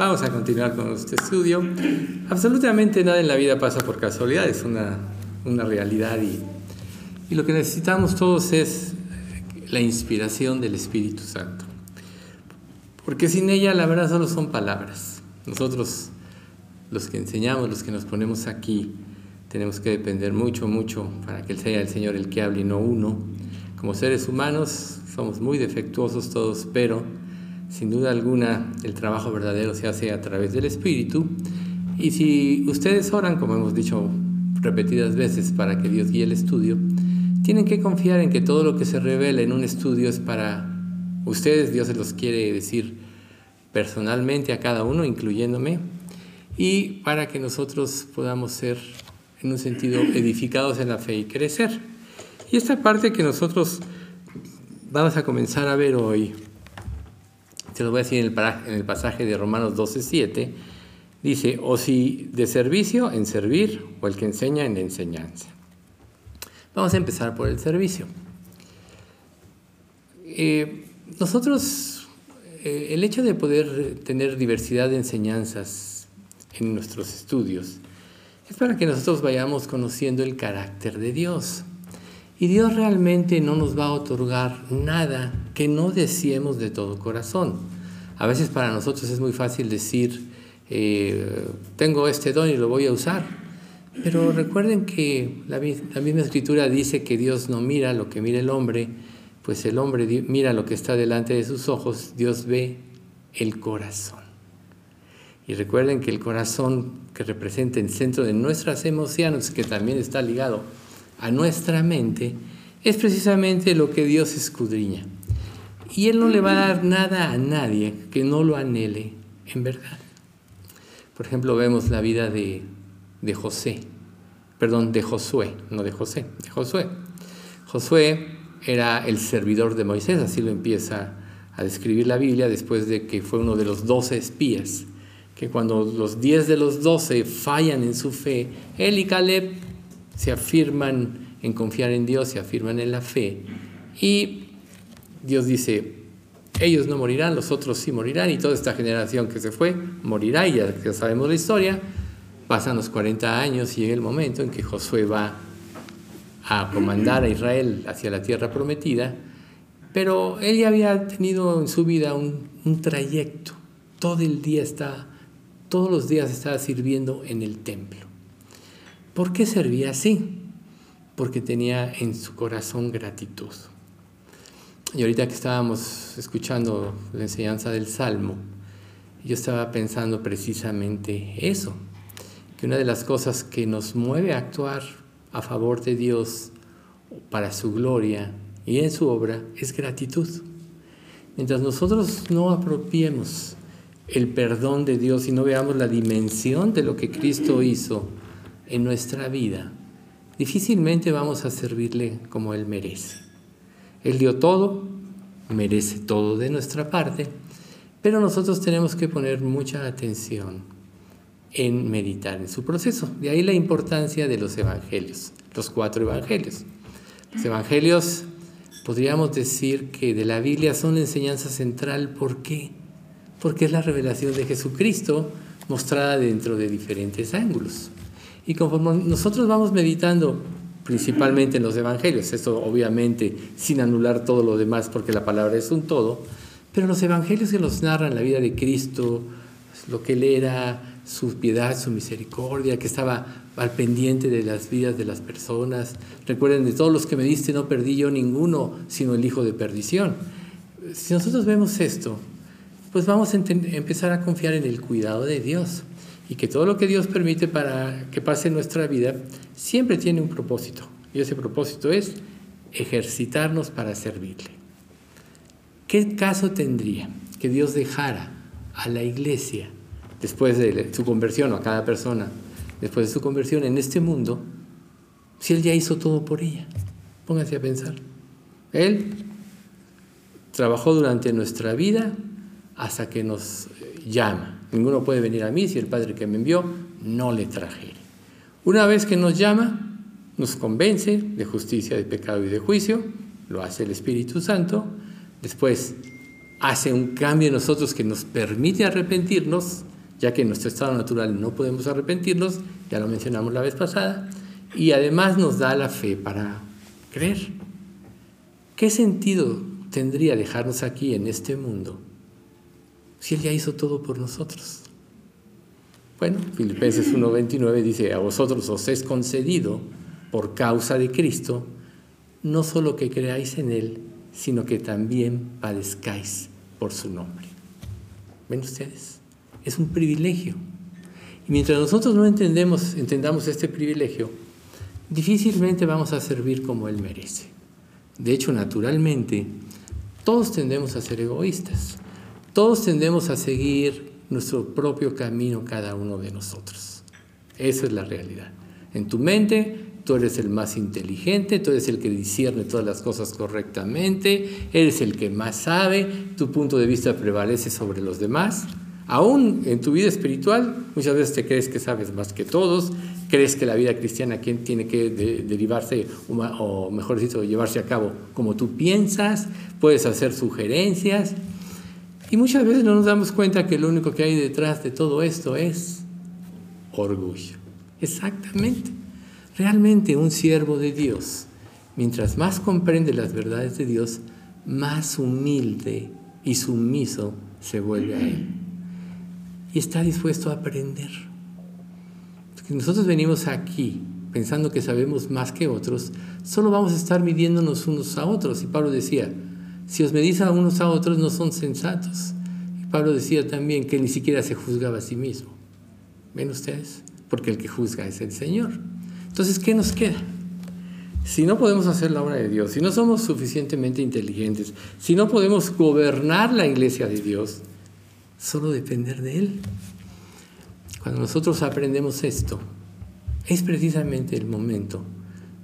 Vamos a continuar con este estudio. Absolutamente nada en la vida pasa por casualidad, es una, una realidad y, y lo que necesitamos todos es la inspiración del Espíritu Santo. Porque sin ella la verdad solo son palabras. Nosotros, los que enseñamos, los que nos ponemos aquí, tenemos que depender mucho, mucho para que sea el Señor el que hable y no uno. Como seres humanos somos muy defectuosos todos, pero sin duda alguna el trabajo verdadero se hace a través del Espíritu. Y si ustedes oran, como hemos dicho repetidas veces, para que Dios guíe el estudio, tienen que confiar en que todo lo que se revela en un estudio es para ustedes, Dios se los quiere decir personalmente a cada uno, incluyéndome, y para que nosotros podamos ser, en un sentido, edificados en la fe y crecer. Y esta parte que nosotros vamos a comenzar a ver hoy, se lo voy a decir en el, pasaje de Romanos 12, 7, dice, o si de servicio, en servir, o el que enseña, en enseñanza. Vamos a empezar por el servicio. Eh, nosotros, eh, el hecho de poder tener diversidad de enseñanzas en nuestros estudios es para que nosotros vayamos conociendo el carácter de Dios. Y Dios realmente no nos va a otorgar nada que no deseemos de todo corazón. A veces para nosotros es muy fácil decir, eh, tengo este don y lo voy a usar. Pero recuerden que la, misma escritura dice que Dios no mira lo que mira el hombre, pues el hombre mira lo que está delante de sus ojos, Dios ve el corazón. Y recuerden que el corazón que representa el centro de nuestras emociones, que también está ligado a nuestra mente, es precisamente lo que Dios escudriña. Y Él no le va a dar nada a nadie que no lo anhele en verdad. Por ejemplo, vemos la vida de de José, perdón, de Josué, no de José, de Josué. Josué era el servidor de Moisés, así lo empieza a describir la Biblia después de que fue uno de los doce espías, que cuando los diez de los doce fallan en su fe, él y Caleb se afirman en confiar en Dios, se afirman en la fe, y Dios dice, ellos no morirán, los otros sí morirán, y toda esta generación que se fue morirá, y ya, sabemos la historia, Pasan los 40 años y llega el momento en que Josué va a comandar a Israel hacia la tierra prometida, pero él ya había tenido en su vida un, un trayecto. Todo el día está, todos los días estaba sirviendo en el templo. ¿Por qué servía así? Porque tenía en su corazón gratitud. Y ahorita que estábamos escuchando la enseñanza del Salmo, yo estaba pensando precisamente eso, que una de las cosas que nos mueve a actuar a favor de Dios para su gloria y en su obra es gratitud. Mientras nosotros no apropiemos el perdón de Dios y no veamos la dimensión de lo que Cristo hizo en nuestra vida, difícilmente vamos a servirle como Él merece. Él dio todo, merece todo de nuestra parte, pero nosotros tenemos que poner mucha atención en meditar en su proceso. De ahí la importancia de los evangelios, los cuatro evangelios. Los evangelios podríamos decir que de la Biblia son la enseñanza central. ¿Por qué? Porque es la revelación de Jesucristo mostrada dentro de diferentes ángulos. Y conforme nosotros vamos meditando principalmente en los evangelios, esto obviamente sin anular todo lo demás porque la palabra es un todo, pero los evangelios que nos narran la vida de Cristo, lo que él era, su piedad, su misericordia, que estaba al pendiente de las vidas de las personas. Recuerden, de todos los que me diste no perdí yo ninguno, sino el hijo de perdición. Si nosotros vemos esto, pues vamos a empezar a confiar en el cuidado de Dios y que todo lo que Dios permite para que pase en nuestra vida siempre tiene un propósito. Y ese propósito es ejercitarnos para servirle. ¿Qué caso tendría que Dios dejara a la iglesia después de su conversión o a cada persona, después de su conversión en este mundo, si Él ya hizo todo por ella. Pónganse a pensar. Él trabajó durante nuestra vida hasta que nos llama. Ninguno puede venir a mí si el Padre que me envió no le trajere. Una vez que nos llama, nos convence de justicia, de pecado y de juicio, lo hace el Espíritu Santo, después hace un cambio en nosotros que nos permite arrepentirnos, ya que en nuestro estado natural no podemos arrepentirnos, ya lo mencionamos la vez pasada, y además nos da la fe para creer. ¿Qué sentido tendría dejarnos aquí en este mundo si Él ya hizo todo por nosotros? Bueno, Filipenses 1.29 dice, a vosotros os es concedido por causa de Cristo, no solo que creáis en Él, sino que también padezcáis por su nombre. ¿Ven ustedes? Es un privilegio. Y mientras nosotros no entendemos, entendamos este privilegio, difícilmente vamos a servir como Él merece. De hecho, naturalmente, todos tendemos a ser egoístas. Todos tendemos a seguir nuestro propio camino cada uno de nosotros. Esa es la realidad. En tu mente, tú eres el más inteligente, tú eres el que discierne todas las cosas correctamente, eres el que más sabe, tu punto de vista prevalece sobre los demás. Aún en tu vida espiritual, muchas veces te crees que sabes más que todos, crees que la vida cristiana tiene que derivarse, o mejor dicho, llevarse a cabo como tú piensas, puedes hacer sugerencias. Y muchas veces no nos damos cuenta que lo único que hay detrás de todo esto es orgullo. Exactamente. Realmente un siervo de Dios, mientras más comprende las verdades de Dios, más humilde y sumiso se vuelve a Él y está dispuesto a aprender. Porque nosotros venimos aquí pensando que sabemos más que otros, solo vamos a estar midiéndonos unos a otros. Y Pablo decía, si os medís a unos a otros no son sensatos. Y Pablo decía también que ni siquiera se juzgaba a sí mismo. ¿Ven ustedes? Porque el que juzga es el Señor. Entonces, ¿qué nos queda? Si no podemos hacer la obra de Dios, si no somos suficientemente inteligentes, si no podemos gobernar la iglesia de Dios, solo depender de Él. Cuando nosotros aprendemos esto, es precisamente el momento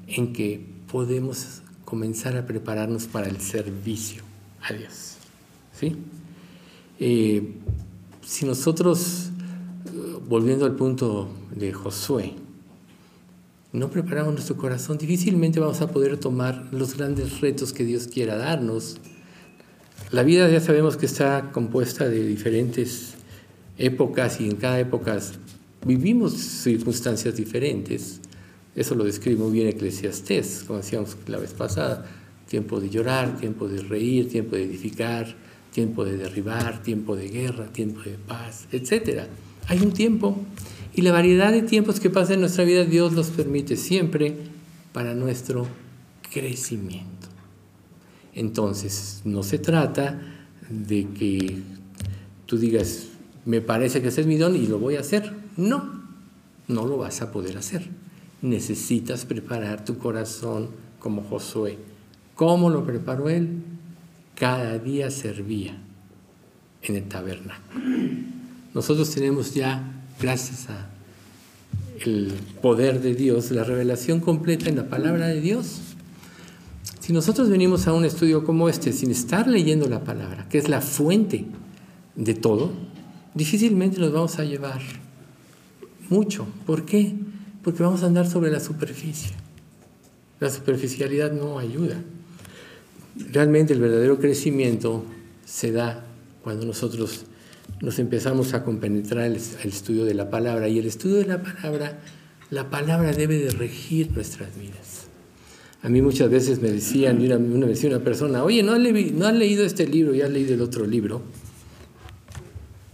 en que podemos comenzar a prepararnos para el servicio a Dios. ¿sí? Eh, si nosotros, volviendo al punto de Josué, no preparamos nuestro corazón, difícilmente vamos a poder tomar los grandes retos que Dios quiera darnos la vida ya sabemos que está compuesta de diferentes épocas y en cada época vivimos circunstancias diferentes. Eso lo describe muy bien Eclesiastés, como decíamos la vez pasada. Tiempo de llorar, tiempo de reír, tiempo de edificar, tiempo de derribar, tiempo de guerra, tiempo de paz, etc. Hay un tiempo y la variedad de tiempos que pasa en nuestra vida Dios los permite siempre para nuestro crecimiento. Entonces, no se trata de que tú digas, me parece que ese es mi don y lo voy a hacer. No, no lo vas a poder hacer. Necesitas preparar tu corazón como Josué. ¿Cómo lo preparó él? Cada día servía en el tabernáculo. Nosotros tenemos ya, gracias a el poder de Dios, la revelación completa en la palabra de Dios. Si nosotros venimos a un estudio como este sin estar leyendo la palabra, que es la fuente de todo, difícilmente nos vamos a llevar mucho. ¿Por qué? Porque vamos a andar sobre la superficie. La superficialidad no ayuda. Realmente el verdadero crecimiento se da cuando nosotros nos empezamos a compenetrar el, estudio de la palabra. Y el estudio de la palabra, la palabra debe de regir nuestras vidas. A mí muchas veces me decían, una, una, decía una persona, oye, ¿no has, ¿no has leído este libro y has leído el otro libro?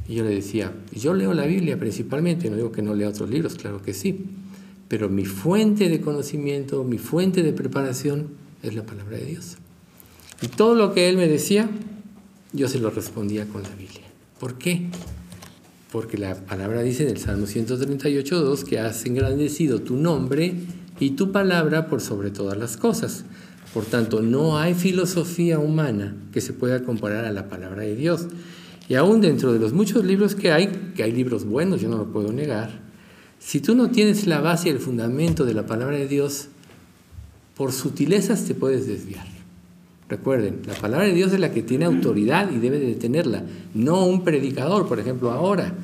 Y yo le decía, yo leo la Biblia principalmente, no digo que no lea otros libros, claro que sí, pero mi fuente de conocimiento, mi fuente de preparación es la palabra de Dios. Y todo lo que él me decía, yo se lo respondía con la Biblia. ¿Por qué? Porque la palabra dice en el Salmo 138.2 que has engrandecido tu nombre y tu palabra por sobre todas las cosas. Por tanto, no hay filosofía humana que se pueda comparar a la palabra de Dios. Y aún dentro de los muchos libros que hay, que hay libros buenos, yo no lo puedo negar, si tú no tienes la base y el fundamento de la palabra de Dios, por sutilezas te puedes desviar. Recuerden, la palabra de Dios es la que tiene autoridad y debe de tenerla, no un predicador, por ejemplo, ahora.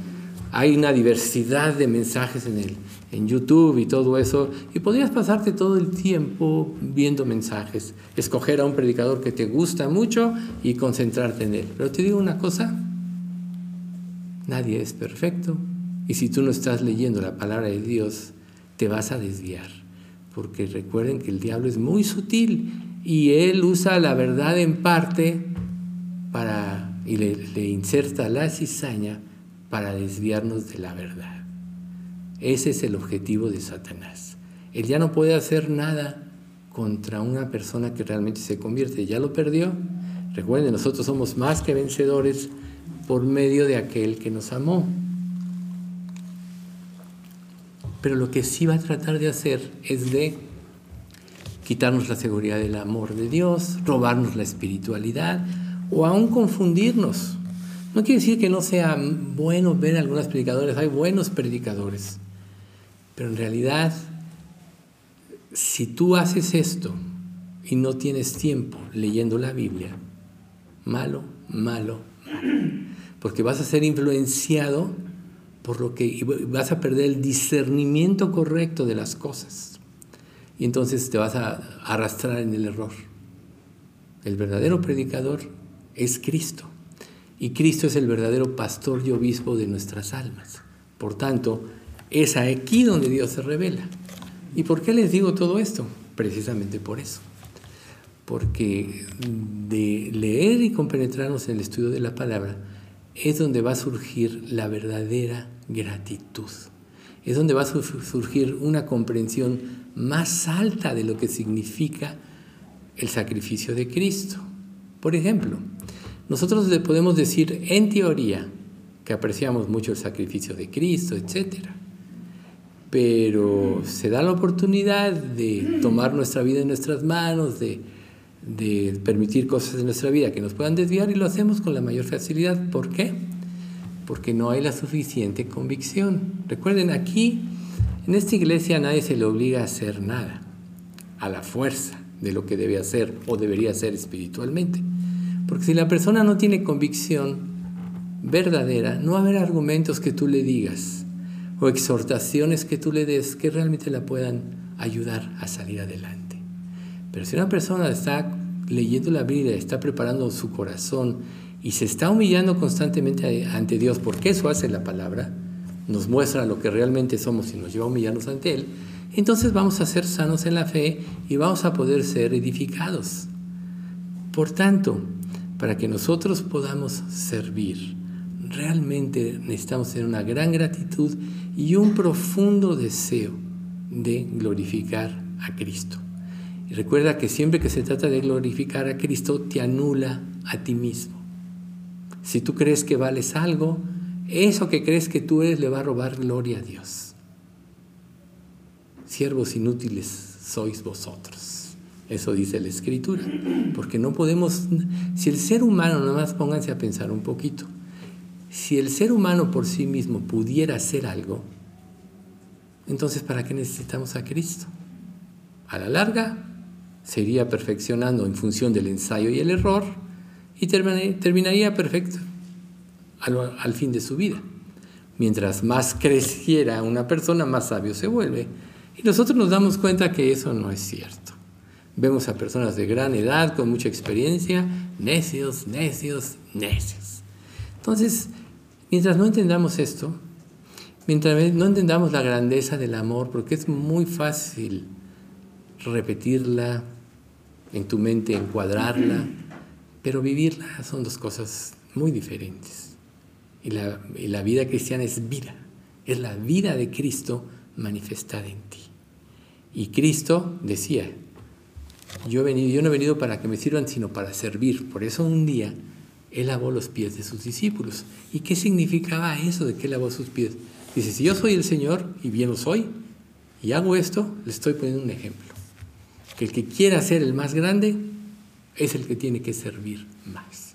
Hay una diversidad de mensajes en él en YouTube y todo eso, y podrías pasarte todo el tiempo viendo mensajes, escoger a un predicador que te gusta mucho y concentrarte en él. Pero te digo una cosa, nadie es perfecto, Y si tú no estás leyendo la palabra de Dios, te vas a desviar. Porque recuerden que el diablo es muy sutil y él usa la verdad en parte para, y le, le inserta la cizaña para desviarnos de la verdad. Ese es el objetivo de Satanás. Él ya no puede hacer nada contra una persona que realmente se convierte. Ya lo perdió. Recuerden, nosotros somos más que vencedores por medio de aquel que nos amó. Pero lo que sí va a tratar de hacer es de quitarnos la seguridad del amor de Dios, robarnos la espiritualidad o aún confundirnos. No quiere decir que no sea bueno ver algunos predicadores, hay buenos predicadores, pero en realidad si tú haces esto y no tienes tiempo leyendo la Biblia, malo, malo, malo, porque vas a ser influenciado por lo que vas a perder el discernimiento correcto de las cosas. Y entonces te vas a arrastrar en el error. El verdadero predicador es Cristo. Y Cristo es el verdadero pastor y obispo de nuestras almas. Por tanto, es aquí donde Dios se revela. ¿Y por qué les digo todo esto? Precisamente por eso. Porque de leer y compenetrarnos en el estudio de la palabra es donde va a surgir la verdadera gratitud. Es donde va a surgir una comprensión más alta de lo que significa el sacrificio de Cristo. Por ejemplo, nosotros le podemos decir en teoría que apreciamos mucho el sacrificio de Cristo, etcétera pero se da la oportunidad de tomar nuestra vida en nuestras manos, de, de, permitir cosas en nuestra vida que nos puedan desviar y lo hacemos con la mayor facilidad. ¿Por qué? Porque no hay la suficiente convicción. Recuerden, aquí, en esta iglesia nadie se le obliga a hacer nada, a la fuerza de lo que debe hacer o debería hacer espiritualmente. Porque si la persona no tiene convicción verdadera, no va a haber argumentos que tú le digas o exhortaciones que tú le des que realmente la puedan ayudar a salir adelante. Pero si una persona está leyendo la Biblia, está preparando su corazón y se está humillando constantemente ante Dios, porque eso hace la palabra, nos muestra lo que realmente somos y nos lleva a humillarnos ante Él, entonces vamos a ser sanos en la fe y vamos a poder ser edificados. Por tanto, para que nosotros podamos servir, realmente necesitamos tener una gran gratitud y un profundo deseo de glorificar a Cristo. Y recuerda que siempre que se trata de glorificar a Cristo, te anula a ti mismo. Si tú crees que vales algo, eso que crees que tú eres le va a robar gloria a Dios. Siervos inútiles sois vosotros. Eso dice la Escritura. Porque no podemos, si el ser humano, nada más pónganse a pensar un poquito, si el ser humano por sí mismo pudiera hacer algo, entonces ¿para qué necesitamos a Cristo? A la larga, se iría perfeccionando en función del ensayo y el error y terminaría perfecto al, fin de su vida. Mientras más creciera una persona, más sabio se vuelve. Y nosotros nos damos cuenta que eso no es cierto. Vemos a personas de gran edad, con mucha experiencia, necios, necios, necios. Entonces, mientras no entendamos esto, mientras no entendamos la grandeza del amor, porque es muy fácil repetirla en tu mente, encuadrarla, pero vivirla son dos cosas muy diferentes. Y la, vida cristiana es vida, es la vida de Cristo manifestada en ti. Y Cristo decía, yo, he venido, yo no he venido para que me sirvan, sino para servir. Por eso un día él lavó los pies de sus discípulos. ¿Y qué significaba eso de que él lavó sus pies? Dice, si yo soy el Señor, y bien lo soy, y hago esto, le estoy poniendo un ejemplo. Que el que quiera ser el más grande es el que tiene que servir más.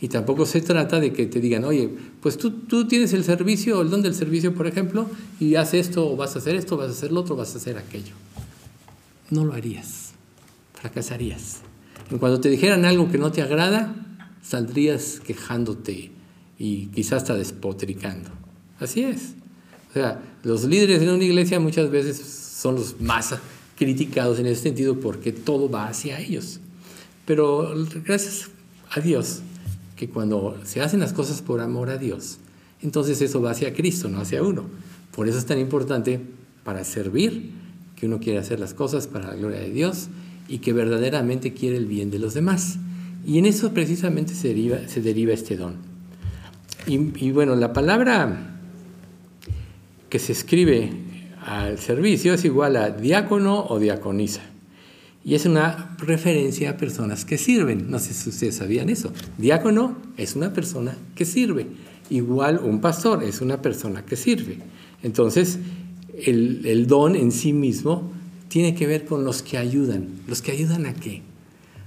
Y tampoco se trata de que te digan, oye, pues tú, tú tienes el servicio, el don del servicio, por ejemplo, y haces esto, o vas a hacer esto, vas a hacer lo otro, vas a hacer aquello. No lo harías, fracasarías. Cuando te dijeran algo que no te agrada, saldrías quejándote y quizás hasta despotricando. Así es. O sea, los líderes de una iglesia muchas veces son los más criticados en ese sentido porque todo va hacia ellos. Pero gracias a Dios que cuando se hacen las cosas por amor a Dios, entonces eso va hacia Cristo, no hacia uno. Por eso es tan importante para servir, que uno quiere hacer las cosas para la gloria de Dios y que verdaderamente quiere el bien de los demás. Y en eso precisamente se deriva, este don. Y, bueno, la palabra que se escribe al servicio es igual a diácono o diaconisa. Y es una referencia a personas que sirven. No sé si ustedes sabían eso. Diácono es una persona que sirve. Igual un pastor es una persona que sirve. Entonces, el, don en sí mismo tiene que ver con los que ayudan. ¿Los que ayudan a qué?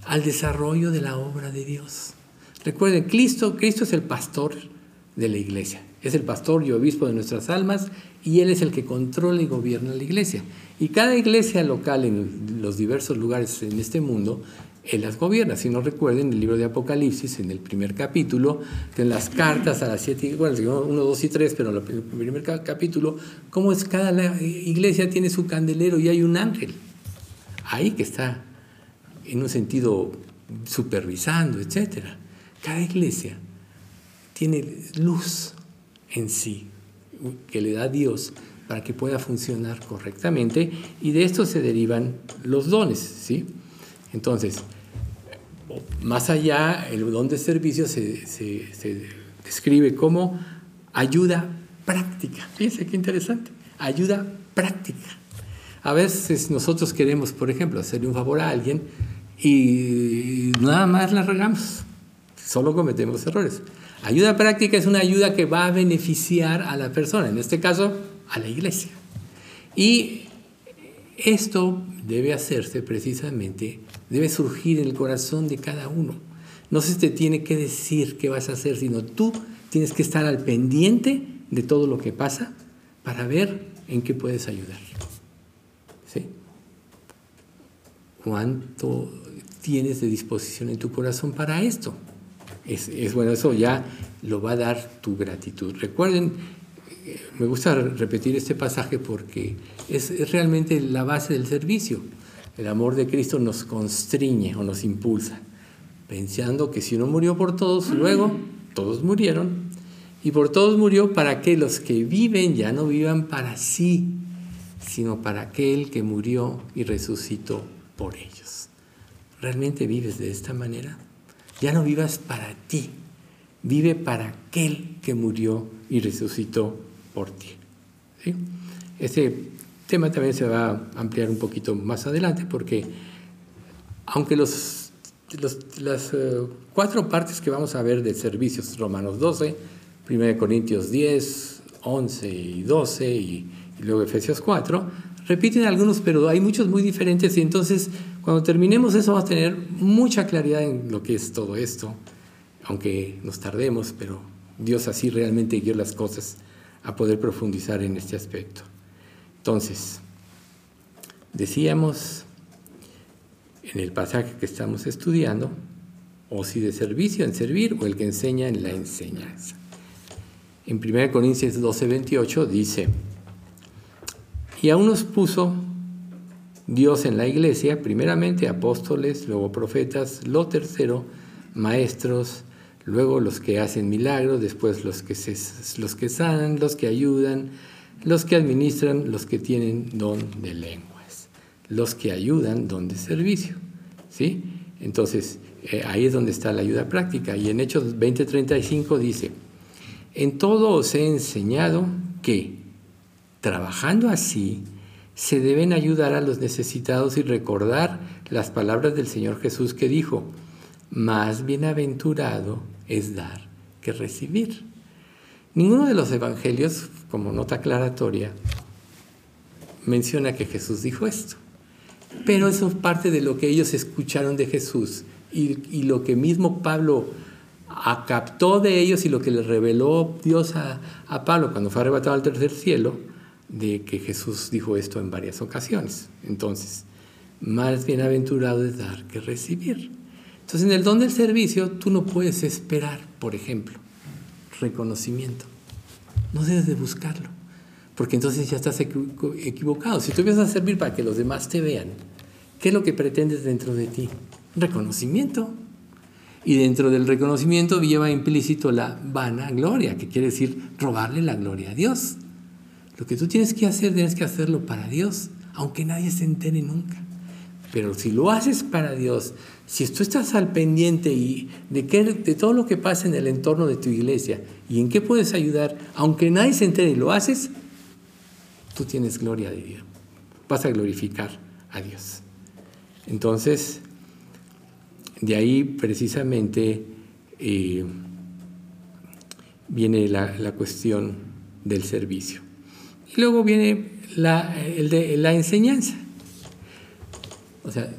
Al desarrollo de la obra de Dios. Recuerden, Cristo, Cristo es el pastor de la iglesia. Es el pastor y obispo de nuestras almas y Él es el que controla y gobierna la iglesia. Y cada iglesia local en los diversos lugares en este mundo, Él las gobierna. Si no recuerden el libro de Apocalipsis, en el primer capítulo, en las cartas a las siete, bueno, uno, dos y tres, pero en el primer capítulo, cómo es cada iglesia tiene su candelero y hay un ángel ahí que está en un sentido supervisando, etc. Cada iglesia tiene luz en sí que le da Dios para que pueda funcionar correctamente y de esto se derivan los dones, ¿sí? Entonces, más allá, el don de servicio se, se describe como ayuda práctica. Fíjense qué interesante, ayuda práctica. A veces nosotros queremos, por ejemplo, hacerle un favor a alguien y nada más la regamos, solo cometemos errores. Ayuda práctica es una ayuda que va a beneficiar a la persona, en este caso a la iglesia. Y esto debe hacerse precisamente, debe surgir en el corazón de cada uno. No se te tiene que decir qué vas a hacer, sino tú tienes que estar al pendiente de todo lo que pasa para ver en qué puedes ayudar. ¿Sí? ¿Cuánto tienes de disposición en tu corazón para esto? es, bueno, eso ya lo va a dar tu gratitud. Recuerden, me gusta repetir este pasaje porque es, realmente la base del servicio. El amor de Cristo nos constriñe o nos impulsa, pensando que si uno murió por todos, luego todos murieron. Y por todos murió para que los que viven ya no vivan para sí, sino para aquel que murió y resucitó por ellos. ¿Realmente vives de esta manera? Ya no vivas para ti, vive para aquel que murió y resucitó por ti. Este tema también se va a ampliar un poquito más adelante porque aunque los, las eh, cuatro partes que vamos a ver de servicios, Romanos 12, 1 Corintios 10, 11 y 12 y, y luego Efesios 4, repiten algunos, pero hay muchos muy diferentes y entonces cuando terminemos eso vamos a tener mucha claridad en lo que es todo esto, aunque nos tardemos, pero Dios así realmente guió las cosas a poder profundizar en este aspecto. Entonces, decíamos en el pasaje que estamos estudiando, o si de servicio en servir, o el que enseña en la enseñanza. En 1 Corintios 12, 28 dice, y aún nos puso Dios en la iglesia, primeramente apóstoles, luego profetas, lo tercero, maestros, luego los que hacen milagros, después los que, los que sanan, los que ayudan, los que administran, los que tienen don de lenguas, los que ayudan, don de servicio. ¿sí? Entonces, eh, ahí es donde está la ayuda práctica. Y en Hechos 20:35 dice, en todo os he enseñado que, trabajando así, se deben ayudar a los necesitados y recordar las palabras del Señor Jesús que dijo, más bienaventurado es dar que recibir. Ninguno de los evangelios, como nota aclaratoria, menciona que Jesús dijo esto. Pero eso es parte de lo que ellos escucharon de Jesús y, lo que mismo Pablo captó de ellos y lo que le reveló Dios a, a Pablo cuando fue arrebatado al tercer cielo de que Jesús dijo esto en varias ocasiones. Entonces, más bienaventurado es dar que recibir. Entonces, en el don del servicio, tú no puedes esperar, por ejemplo, reconocimiento. No debes de buscarlo, porque entonces ya estás equivocado. Si tú empiezas a servir para que los demás te vean, ¿qué es lo que pretendes dentro de ti? Reconocimiento. Y dentro del reconocimiento lleva implícito la vanagloria, que quiere decir robarle la gloria a Dios. Lo que tú tienes que hacer, tienes que hacerlo para Dios, aunque nadie se entere nunca. Pero si lo haces para Dios, si tú estás al pendiente y de, de todo lo que pasa en el entorno de tu iglesia y en qué puedes ayudar, aunque nadie se entere y lo haces, tú tienes gloria de Dios. Vas a glorificar a Dios. Entonces, de ahí precisamente eh, viene la, la, cuestión del servicio. Y luego viene la, el de, la enseñanza. O sea,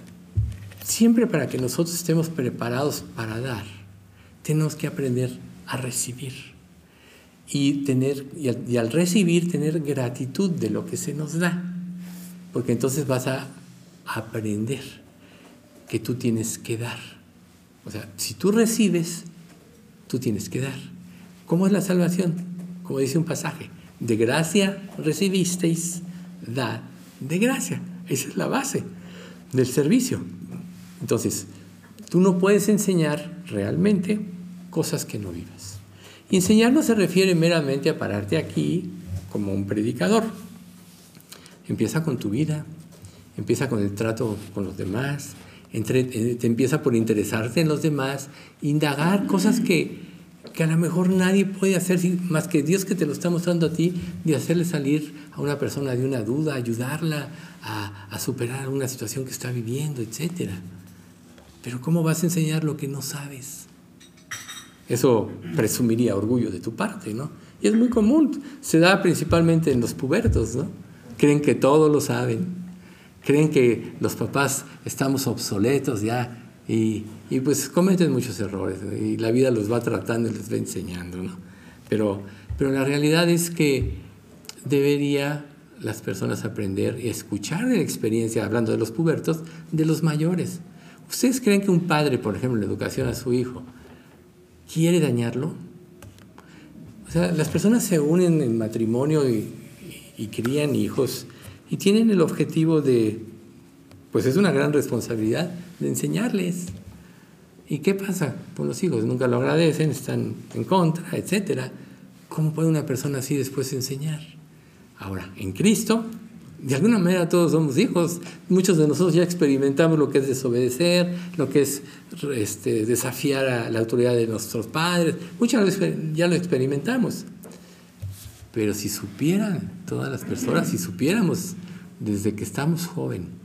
siempre para que nosotros estemos preparados para dar, tenemos que aprender a recibir. Y, tener, y al, al recibir, tener gratitud de lo que se nos da. Porque entonces vas a aprender que tú tienes que dar. O sea, si tú recibes, tú tienes que dar. ¿Cómo es la salvación? Como dice un pasaje, de gracia recibisteis, da de gracia. Esa es la base del servicio. Entonces, tú no puedes enseñar realmente cosas que no vivas. Enseñar no se refiere meramente a pararte aquí como un predicador. Empieza con tu vida, empieza con el trato con los demás, eh, te empieza por interesarte en los demás, indagar cosas que, que a lo mejor nadie puede hacer más que Dios que te lo está mostrando a ti, de hacerle salir a una persona de una duda, ayudarla a, superar una situación que está viviendo, etc. Pero ¿cómo vas a enseñar lo que no sabes? Eso presumiría orgullo de tu parte, ¿no? Y es muy común, se da principalmente en los pubertos, ¿no? Creen que todo lo saben, creen que los papás estamos obsoletos ya y, y, pues cometen muchos errores y la vida los va tratando y les va enseñando, ¿no? Pero, pero la realidad es que debería las personas aprender y escuchar de la experiencia, hablando de los pubertos, de los mayores. ¿Ustedes creen que un padre, por ejemplo, en la educación a su hijo, quiere dañarlo? O sea, las personas se unen en matrimonio y, y, y crían hijos y tienen el objetivo de, pues es una gran responsabilidad, de enseñarles. ¿Y qué pasa con los hijos? Nunca lo agradecen, están en contra, etc. ¿Cómo puede una persona así después enseñar? Ahora, en Cristo, de alguna manera todos somos hijos. Muchos de nosotros ya experimentamos lo que es desobedecer, lo que es este, desafiar a la autoridad de nuestros padres. Muchas veces ya lo experimentamos. Pero si supieran todas las personas, si supiéramos desde que estamos jóvenes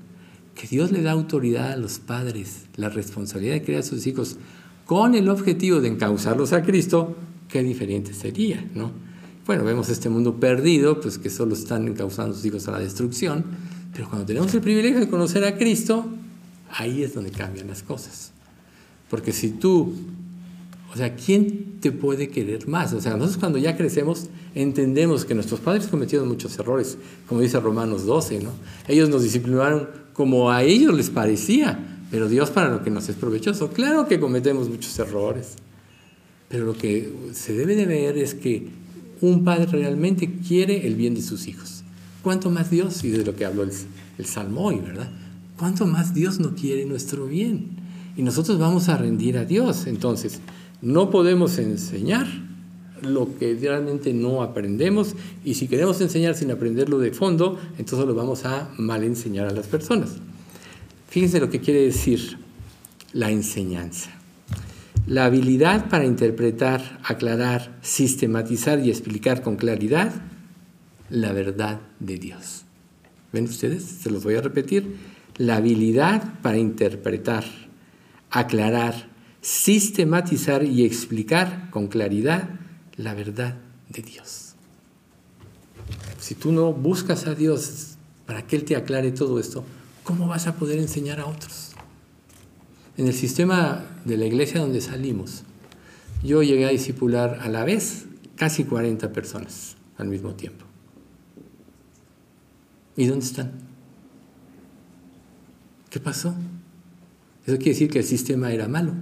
que Dios le da autoridad a los padres, la responsabilidad de criar a sus hijos con el objetivo de encauzarlos a Cristo, qué diferente sería, ¿no? Bueno, vemos este mundo perdido, pues que solo están encauzando a sus hijos a la destrucción, pero cuando tenemos el privilegio de conocer a Cristo, ahí es donde cambian las cosas. Porque si tú o sea, ¿quién te puede querer más? O sea, nosotros cuando ya crecemos entendemos que nuestros padres cometieron muchos errores, como dice Romanos 12, ¿no? Ellos nos disciplinaron como a ellos les parecía, pero Dios para lo que nos es provechoso. Claro que cometemos muchos errores, pero lo que se debe de ver es que un padre realmente quiere el bien de sus hijos. ¿Cuánto más Dios? Y de lo que habló el, Salmo hoy, ¿verdad? ¿Cuánto más Dios no quiere nuestro bien? Y nosotros vamos a rendir a Dios. Entonces, no podemos enseñar lo que realmente no aprendemos y si queremos enseñar sin aprenderlo de fondo, entonces lo vamos a mal enseñar a las personas. Fíjense lo que quiere decir la enseñanza. La habilidad para interpretar, aclarar, sistematizar y explicar con claridad la verdad de Dios. ¿Ven ustedes? Se los voy a repetir. La habilidad para interpretar, aclarar, sistematizar y explicar con claridad la verdad de Dios. Si tú no buscas a Dios para que Él te aclare todo esto, ¿cómo vas a poder enseñar a otros? En el sistema de la iglesia donde salimos, yo llegué a discipular a la vez casi 40 personas al mismo tiempo. ¿Y dónde están? ¿Qué pasó? Eso quiere decir que el sistema era malo.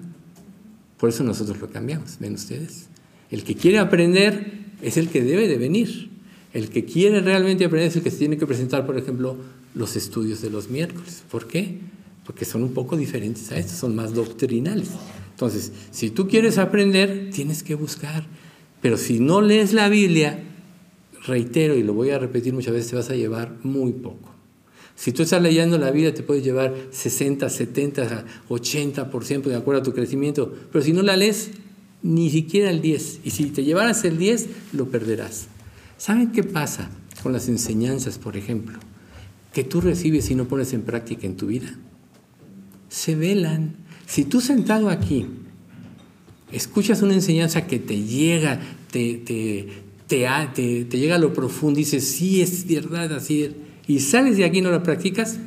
Por eso nosotros lo cambiamos, ven ustedes. El que quiere aprender es el que debe de venir. El que quiere realmente aprender es el que se tiene que presentar, por ejemplo, los estudios de los miércoles. ¿Por qué? Porque son un poco diferentes a estos, son más doctrinales. Entonces, si tú quieres aprender, tienes que buscar. Pero si no lees la Biblia, reitero y lo voy a repetir muchas veces, te vas a llevar muy poco. Si tú estás leyendo la Biblia, te puedes llevar 60, 70, 80% de acuerdo a tu crecimiento. Pero si no la lees, ni siquiera el 10. Y si te llevaras el 10, lo perderás. ¿Saben qué pasa con las enseñanzas, por ejemplo? Que tú recibes y no pones en práctica en tu vida. Se velan. Si tú sentado aquí escuchas una enseñanza que te llega, te, te, te, llega a lo profundo dices, sí, es verdad, así es y sales de aquí y no la practicas,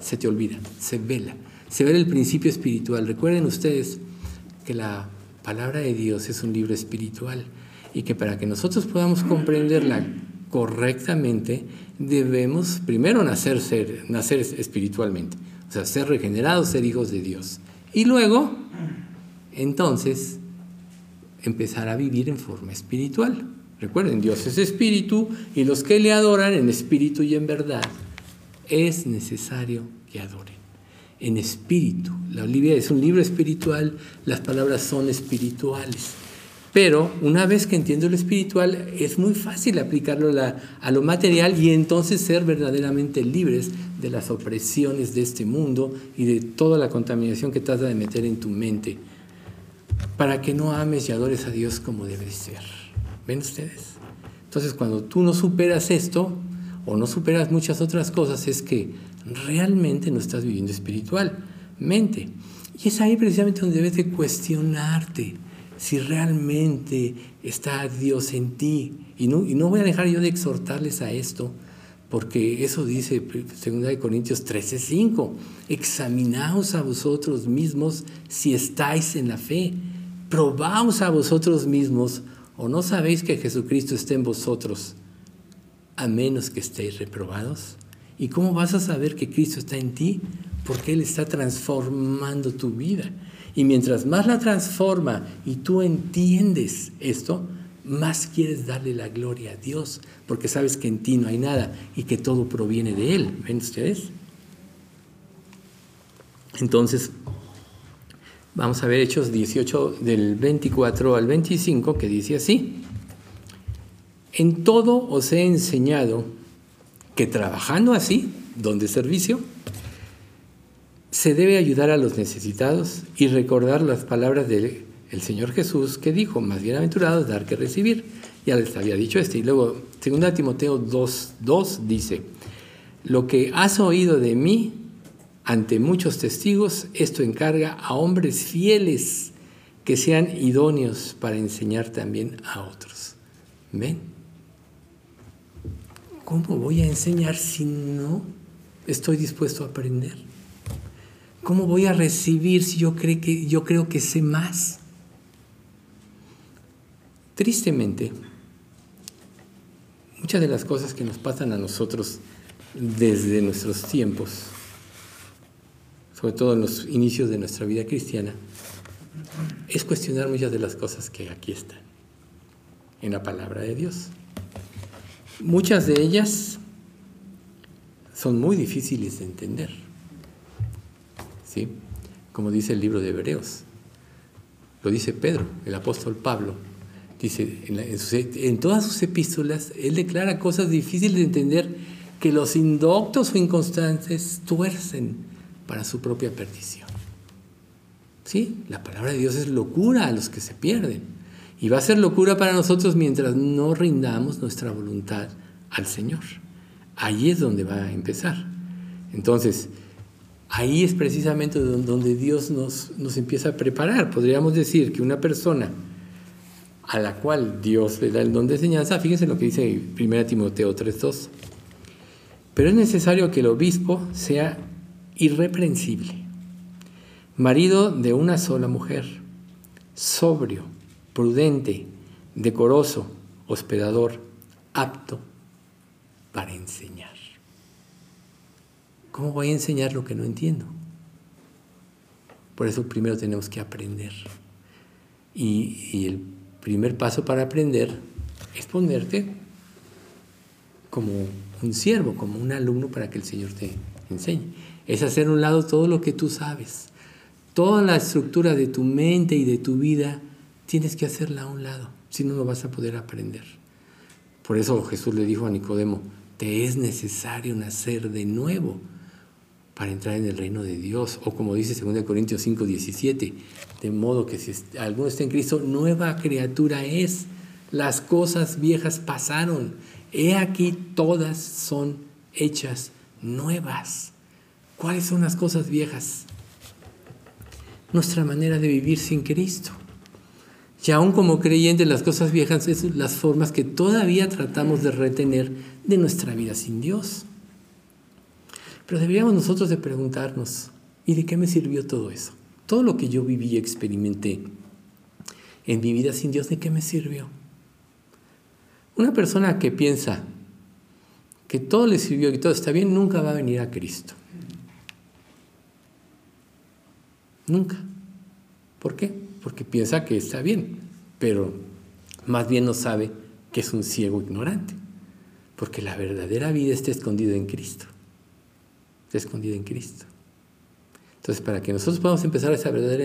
se te olvida, se vela. Se ve el principio espiritual. Recuerden ustedes que la palabra de Dios es un libro espiritual y que para que nosotros podamos comprenderla correctamente, debemos primero nacer, ser, nacer espiritualmente, o sea, ser regenerados, ser hijos de Dios. Y luego, entonces, empezar a vivir en forma espiritual. Recuerden, Dios es espíritu y los que le adoran en espíritu y en verdad, es necesario que adoren. En espíritu. La Biblia es un libro espiritual, las palabras son espirituales. Pero una vez que entiendo lo espiritual, es muy fácil aplicarlo a, lo material y entonces ser verdaderamente libres de las opresiones de este mundo y de toda la contaminación que trata de meter en tu mente, para que no ames y adores a Dios como debe ser. ¿Ven ustedes? Entonces cuando tú no superas esto o no superas muchas otras cosas es que realmente no estás viviendo espiritualmente. Y es ahí precisamente donde debes de cuestionarte si realmente está Dios en ti. Y no, y no voy a dejar yo de exhortarles a esto, porque eso dice 2 Corintios 13:5, examinaos a vosotros mismos si estáis en la fe, probaos a vosotros mismos ¿O no sabéis que Jesucristo está en vosotros a menos que estéis reprobados? ¿Y cómo vas a saber que Cristo está en ti? Porque Él está transformando tu vida. Y mientras más la transforma y tú entiendes esto, más quieres darle la gloria a Dios, porque sabes que en ti no hay nada y que todo proviene de Él. ¿Ven ustedes? Entonces, Vamos a ver Hechos 18 del 24 al 25 que dice así. En todo os he enseñado que trabajando así, donde servicio, se debe ayudar a los necesitados y recordar las palabras del Señor Jesús que dijo, más bienaventurados dar que recibir. Ya les había dicho esto. Y luego, 2 Timoteo 2, 2 dice, lo que has oído de mí ante muchos testigos, esto encarga a hombres fieles que sean idóneos para enseñar también a otros. ¿Ven? ¿Cómo voy a enseñar si no estoy dispuesto a aprender? ¿Cómo voy a recibir si yo, creo que, yo creo que sé más? Tristemente, muchas de las cosas que nos pasan a nosotros desde nuestros tiempos sobre todo en los inicios de nuestra vida cristiana, es cuestionar muchas de las cosas que aquí están, en la palabra de Dios. Muchas de ellas son muy difíciles de entender, ¿sí? Como dice el libro de Hebreos, lo dice Pedro, el apóstol Pablo, dice, en, en todas sus epístolas, él declara cosas difíciles de entender que los indoctos o inconstantes tuercen para su propia perdición. ¿Sí? La palabra de Dios es locura a los que se pierden. Y va a ser locura para nosotros mientras no rindamos nuestra voluntad al Señor. Ahí es donde va a empezar. Entonces, ahí es precisamente donde Dios nos, nos empieza a preparar. Podríamos decir que una persona a la cual Dios le da el don de enseñanza, fíjense lo que dice 1 Timoteo 3.2, pero es necesario que el obispo sea irreprensible, marido de una sola mujer, sobrio, prudente, decoroso, hospedador, apto para enseñar. ¿Cómo voy a enseñar lo que no entiendo? Por eso primero tenemos que aprender. Y, el primer paso para aprender es ponerte como un siervo, como un alumno para que el Señor te enseñe es hacer a un lado todo lo que tú sabes, Toda la estructura de tu mente y de tu vida tienes que hacerla a un lado, si no, no vas a poder aprender. Por eso Jesús le dijo a Nicodemo, te es necesario nacer de nuevo para entrar en el reino de Dios. O como dice 2 Corintios 5, 17, de modo que si alguno está en Cristo, nueva criatura es. Las cosas viejas pasaron. He aquí todas son hechas nuevas. ¿Cuáles son las cosas viejas? Nuestra manera de vivir sin Cristo. Y aún como creyentes, las cosas viejas son las formas que todavía tratamos de retener de nuestra vida sin Dios. Pero deberíamos nosotros de preguntarnos, ¿y de qué me sirvió todo eso? Todo lo que yo viví y experimenté en mi vida sin Dios, ¿de qué me sirvió? Una persona que piensa que todo le sirvió y todo está bien, nunca va a venir a Cristo. Nunca. ¿Por qué? Porque piensa que está bien, pero más bien no sabe que es un ciego ignorante. Porque la verdadera vida está escondida en Cristo. Está escondida en Cristo. Entonces, para que nosotros podamos empezar esa verdadera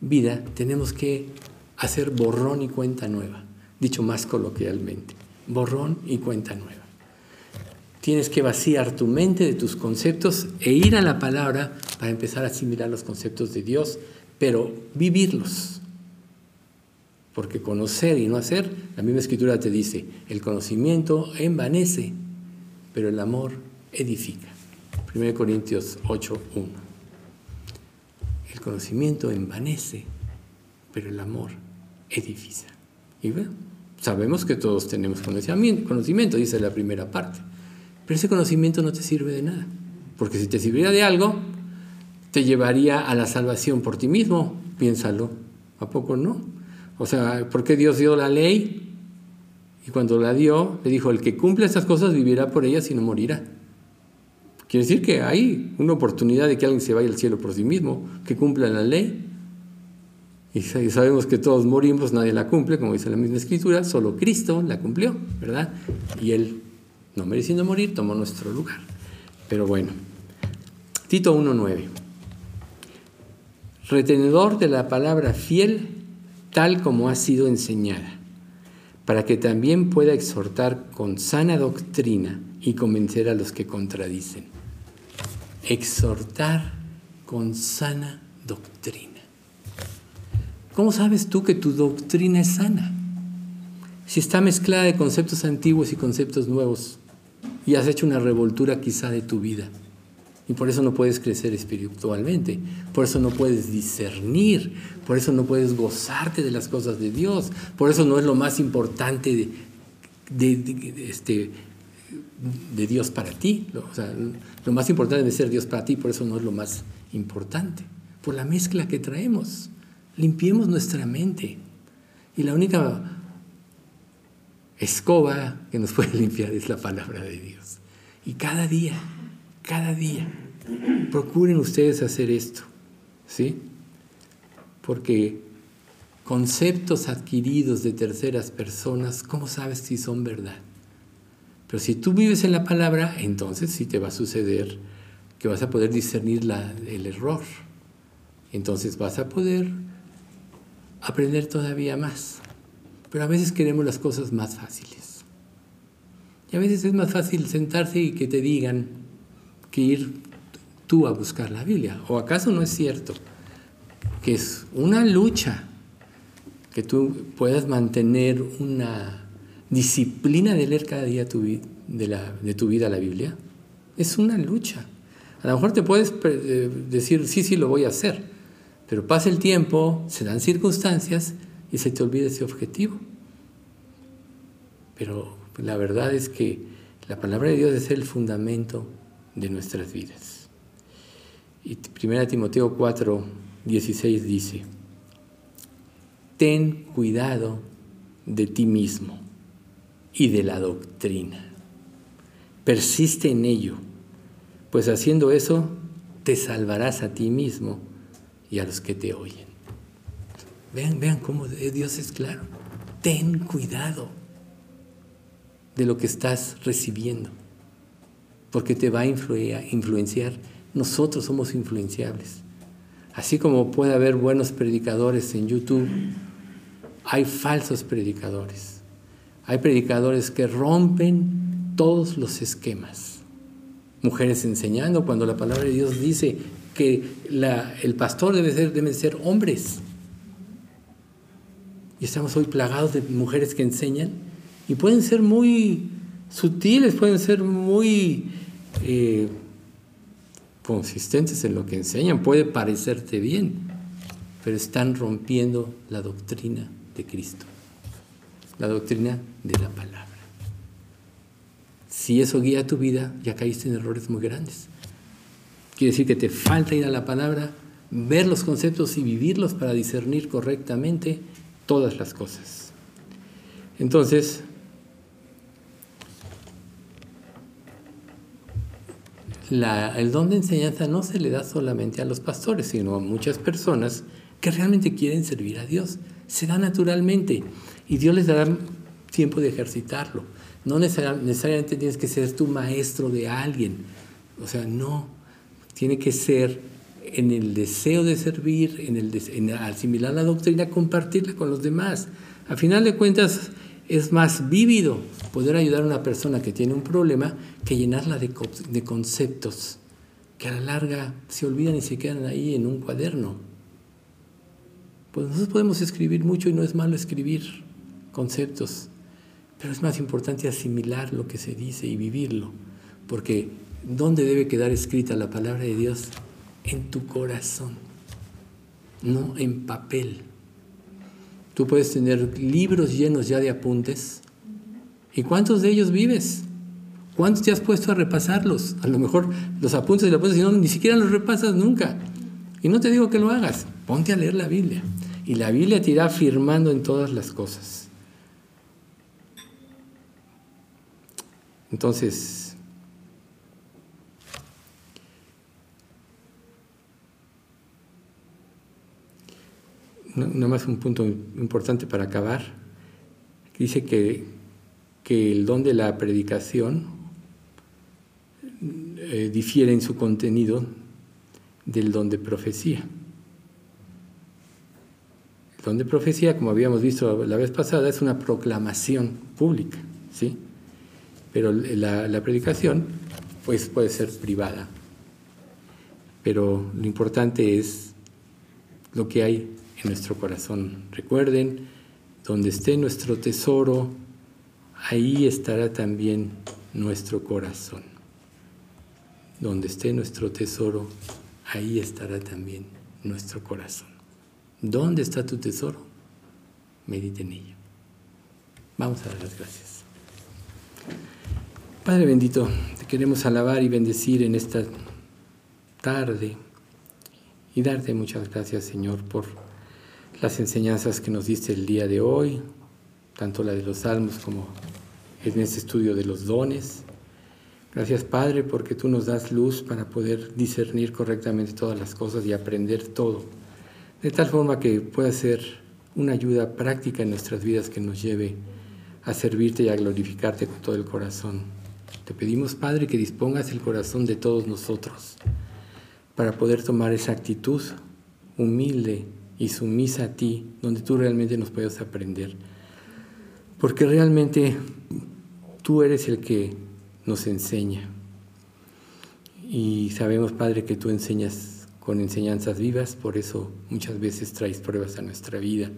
vida, tenemos que hacer borrón y cuenta nueva, dicho más coloquialmente, borrón y cuenta nueva. Tienes que vaciar tu mente de tus conceptos e ir a la palabra para empezar a asimilar los conceptos de Dios, pero vivirlos. Porque conocer y no hacer, la misma escritura te dice, el conocimiento envanece, pero el amor edifica. 1 Corintios 8, 1. El conocimiento envanece, pero el amor edifica. Y bueno, sabemos que todos tenemos conocimiento, dice la primera parte. Pero ese conocimiento no te sirve de nada. Porque si te sirviera de algo, te llevaría a la salvación por ti mismo. Piénsalo. ¿A poco no? O sea, ¿por qué Dios dio la ley? Y cuando la dio, le dijo, el que cumple estas cosas vivirá por ellas y no morirá. Quiere decir que hay una oportunidad de que alguien se vaya al cielo por sí mismo, que cumpla la ley. Y sabemos que todos morimos, nadie la cumple, como dice la misma escritura, solo Cristo la cumplió, ¿verdad? Y Él no mereciendo morir, tomó nuestro lugar. Pero bueno, Tito 1.9. Retenedor de la palabra fiel tal como ha sido enseñada, para que también pueda exhortar con sana doctrina y convencer a los que contradicen. Exhortar con sana doctrina. ¿Cómo sabes tú que tu doctrina es sana? Si está mezclada de conceptos antiguos y conceptos nuevos, y has hecho una revoltura quizá de tu vida. Y por eso no puedes crecer espiritualmente, por eso no puedes discernir, por eso no puedes gozarte de las cosas de Dios, por eso no es lo más importante de, este, de Dios para ti. Lo más importante de ser Dios para ti, por eso no es lo más importante, por la mezcla que traemos. Limpiemos nuestra mente. Y la única escoba que nos puede limpiar es la palabra de Dios. Y cada día, cada día, procuren ustedes hacer esto, ¿sí? Porque conceptos adquiridos de terceras personas, ¿cómo sabes si son verdad? Pero si tú vives en la palabra, entonces sí te va a suceder que vas a poder discernir el error. Entonces vas a poder aprender todavía más. Pero a veces queremos las cosas más fáciles. Y a veces es más fácil sentarse y que te digan que ir tú a buscar la Biblia. ¿O acaso no es cierto que es una lucha que tú puedas mantener una disciplina de leer cada día tu, de, la, de tu vida la Biblia? Es una lucha. A lo mejor te puedes eh, decir, sí, sí, lo voy a hacer, pero pasa el tiempo, se dan circunstancias y se te olvida ese objetivo. Pero la verdad es que la palabra de Dios es el fundamento de nuestras vidas. Y 1 Timoteo 4, 16 dice, ten cuidado de ti mismo y de la doctrina. Persiste en ello, pues haciendo eso te salvarás a ti mismo y a los que te oyen. Vean, vean cómo Dios es claro. Ten cuidado de lo que estás recibiendo, porque te va a influenciar. Nosotros somos influenciables. Así como puede haber buenos predicadores en YouTube, hay falsos predicadores. Hay predicadores que rompen todos los esquemas. Mujeres enseñando cuando la palabra de Dios dice que el pastor debe ser, deben ser hombres. Y estamos hoy plagados de mujeres que enseñan y pueden ser muy sutiles, pueden ser muy eh, consistentes en lo que enseñan, puede parecerte bien, pero están rompiendo la doctrina de Cristo, la doctrina de la palabra. Si eso guía tu vida, ya caíste en errores muy grandes. Quiere decir que te falta ir a la palabra, ver los conceptos y vivirlos para discernir correctamente todas las cosas. Entonces, el don de enseñanza no se le da solamente a los pastores, sino a muchas personas que realmente quieren servir a Dios. Se da naturalmente y Dios les dará tiempo de ejercitarlo. No necesariamente tienes que ser tu maestro de alguien. O sea, no. Tiene que ser en el deseo de servir, en el en asimilar la doctrina, compartirla con los demás. A final de cuentas, es más vívido poder ayudar a una persona que tiene un problema que llenarla de, de conceptos que a la larga se olvidan y se quedan ahí en un cuaderno. Pues nosotros podemos escribir mucho y no es malo escribir conceptos, pero es más importante asimilar lo que se dice y vivirlo, porque ¿dónde debe quedar escrita la palabra de Dios? En tu corazón, no en papel. Tú puedes tener libros llenos ya de apuntes. ¿Y cuántos de ellos vives? ¿Cuántos te has puesto a repasarlos? A lo mejor los apuntes y los apuntes, no, ni siquiera los repasas nunca. Y no te digo que lo hagas, ponte a leer la Biblia. Y la Biblia te irá afirmando en todas las cosas. Entonces, nada más un punto importante para acabar. Dice que, que el don de la predicación eh, difiere en su contenido del don de profecía. El don de profecía, como habíamos visto la vez pasada, es una proclamación pública, ¿sí? Pero la, la predicación pues, puede ser privada. Pero lo importante es lo que hay en nuestro corazón. Recuerden, donde esté nuestro tesoro, ahí estará también nuestro corazón. Donde esté nuestro tesoro, ahí estará también nuestro corazón. ¿Dónde está tu tesoro? Medite en ello. Vamos a dar las gracias. Padre bendito, te queremos alabar y bendecir en esta tarde y darte muchas gracias, Señor, por las enseñanzas que nos diste el día de hoy, tanto la de los salmos como en este estudio de los dones. Gracias Padre porque tú nos das luz para poder discernir correctamente todas las cosas y aprender todo, de tal forma que pueda ser una ayuda práctica en nuestras vidas que nos lleve a servirte y a glorificarte con todo el corazón. Te pedimos Padre que dispongas el corazón de todos nosotros para poder tomar esa actitud humilde y sumisa a ti, donde tú realmente nos puedes aprender. Porque realmente tú eres el que nos enseña. Y sabemos, Padre, que tú enseñas con enseñanzas vivas, por eso muchas veces traes pruebas a nuestra vida.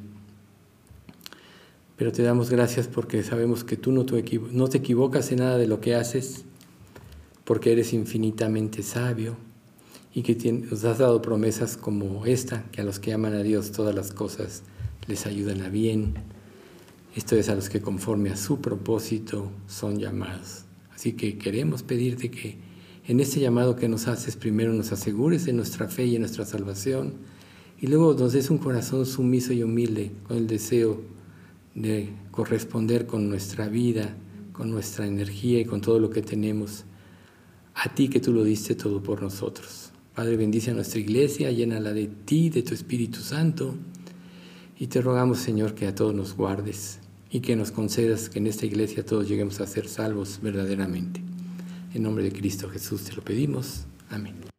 Pero te damos gracias porque sabemos que tú no te, no te equivocas en nada de lo que haces, porque eres infinitamente sabio y que nos has dado promesas como esta, que a los que aman a Dios todas las cosas les ayudan a bien. Esto es a los que conforme a su propósito son llamados. Así que queremos pedirte que en este llamado que nos haces primero nos asegures de nuestra fe y en nuestra salvación y luego nos des un corazón sumiso y humilde con el deseo de corresponder con nuestra vida, con nuestra energía y con todo lo que tenemos a ti que tú lo diste todo por nosotros. Padre, bendice a nuestra iglesia, llénala de ti, de tu Espíritu Santo. Y te rogamos, Señor, que a todos nos guardes y que nos concedas que en esta iglesia todos lleguemos a ser salvos verdaderamente. En nombre de Cristo Jesús te lo pedimos. Amén.